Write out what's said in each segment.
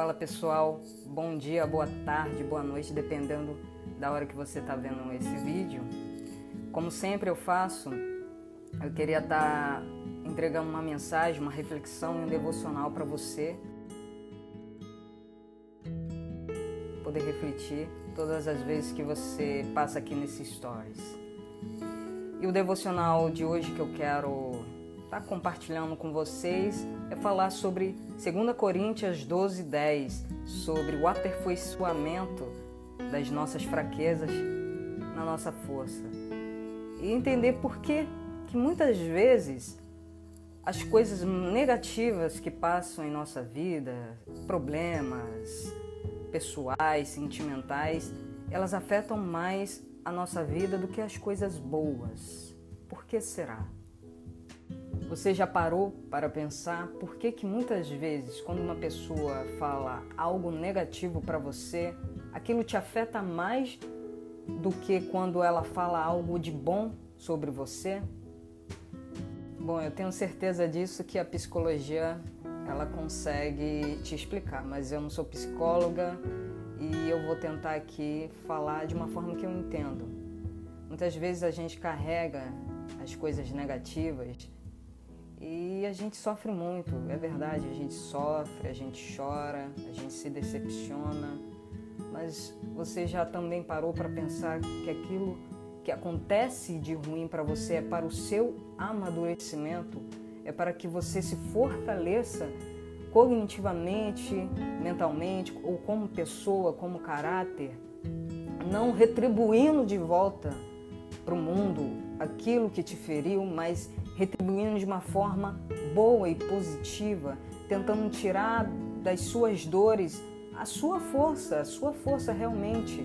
Fala pessoal, bom dia, boa tarde, boa noite, dependendo da hora que você está vendo esse vídeo. Como sempre eu faço, eu queria estar tá entregando uma mensagem, uma reflexão e um devocional para você poder refletir todas as vezes que você passa aqui nesses stories. E o devocional de hoje que eu quero estar tá compartilhando com vocês é falar sobre 2 Coríntios 12, 10, sobre o aperfeiçoamento das nossas fraquezas na nossa força. E entender por que, que muitas vezes as coisas negativas que passam em nossa vida, problemas pessoais, sentimentais, elas afetam mais a nossa vida do que as coisas boas. Por que será? Você já parou para pensar por que, que muitas vezes, quando uma pessoa fala algo negativo para você, aquilo te afeta mais do que quando ela fala algo de bom sobre você? Bom, eu tenho certeza disso que a psicologia ela consegue te explicar, mas eu não sou psicóloga e eu vou tentar aqui falar de uma forma que eu entendo. Muitas vezes a gente carrega as coisas negativas e a gente sofre muito, é verdade, a gente sofre, a gente chora, a gente se decepciona, mas você já também parou para pensar que aquilo que acontece de ruim para você é para o seu amadurecimento, é para que você se fortaleça cognitivamente, mentalmente, ou como pessoa, como caráter, não retribuindo de volta para o mundo aquilo que te feriu, mas retribuindo de uma forma boa e positiva, tentando tirar das suas dores a sua força, a sua força realmente,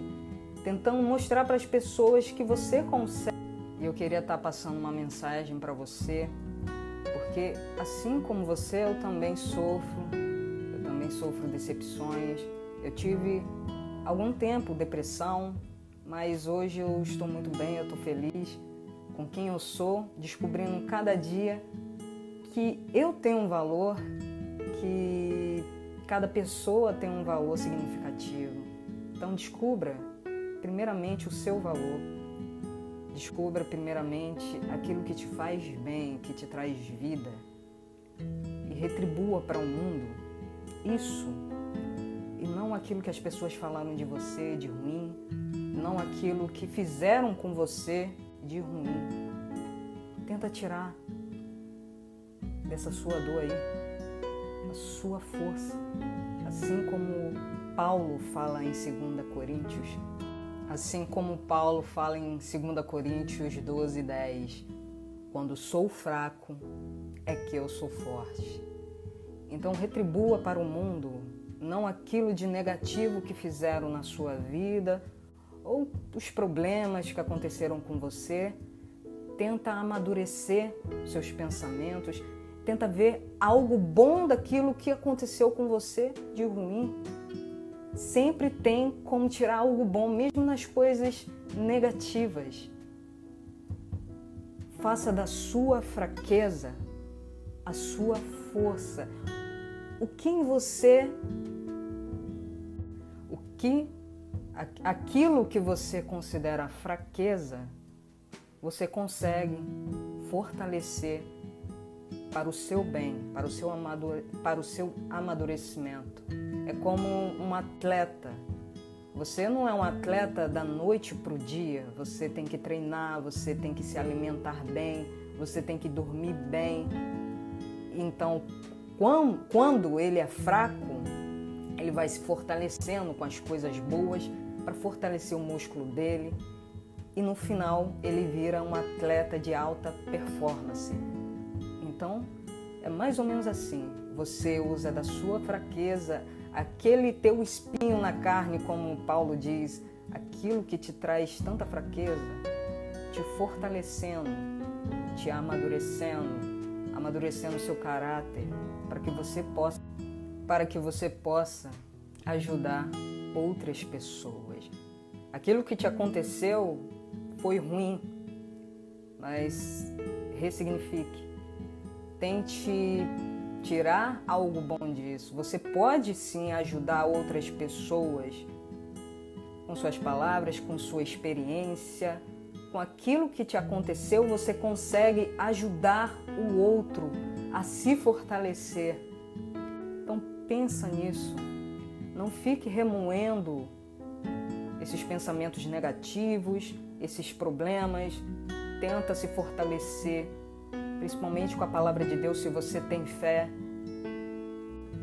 tentando mostrar para as pessoas que você consegue. E eu queria estar passando uma mensagem para você, porque assim como você, eu também sofro, eu também sofro decepções. Eu tive algum tempo depressão, mas hoje eu estou muito bem, eu estou feliz com quem eu sou, descobrindo cada dia que eu tenho um valor, que cada pessoa tem um valor significativo. Então descubra primeiramente o seu valor. Descubra primeiramente aquilo que te faz bem, que te traz vida e retribua para o mundo isso e não aquilo que as pessoas falaram de você de ruim, não aquilo que fizeram com você de ruim. Tenta tirar dessa sua dor aí a sua força. Assim como Paulo fala em 2 Coríntios, assim como Paulo fala em 2 Coríntios 12, 10, quando sou fraco é que eu sou forte. Então retribua para o mundo não aquilo de negativo que fizeram na sua vida ou os problemas que aconteceram com você, tenta amadurecer seus pensamentos, tenta ver algo bom daquilo que aconteceu com você de ruim. Sempre tem como tirar algo bom, mesmo nas coisas negativas. Faça da sua fraqueza a sua força. O que em você, o que aquilo que você considera fraqueza, você consegue fortalecer para o seu bem, para o seu, amadure, para o seu amadurecimento. É como um atleta. Você não é um atleta da noite para o dia. Você tem que treinar, você tem que se alimentar bem, você tem que dormir bem. Então, quando ele é fraco, ele vai se fortalecendo com as coisas boas para fortalecer o músculo dele e no final ele vira um atleta de alta performance. Então, é mais ou menos assim. Você usa da sua fraqueza, aquele teu espinho na carne, como Paulo diz, aquilo que te traz tanta fraqueza, te fortalecendo, te amadurecendo, amadurecendo o seu caráter, para que você possa para que você possa ajudar outras pessoas. Aquilo que te aconteceu foi ruim, mas ressignifique. Tente tirar algo bom disso. Você pode sim ajudar outras pessoas com suas palavras, com sua experiência, com aquilo que te aconteceu, você consegue ajudar o outro a se fortalecer. Então pensa nisso. Não fique remoendo esses pensamentos negativos, esses problemas. Tenta se fortalecer, principalmente com a palavra de Deus, se você tem fé.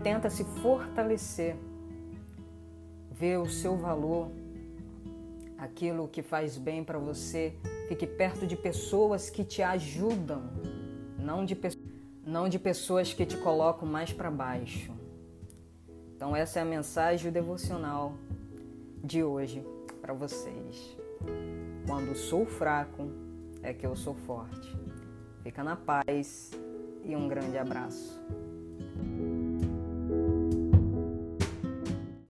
Tenta se fortalecer. Ver o seu valor, aquilo que faz bem para você. Fique perto de pessoas que te ajudam, não de, não de pessoas que te colocam mais para baixo. Então, essa é a mensagem devocional de hoje para vocês. Quando sou fraco, é que eu sou forte. Fica na paz e um grande abraço.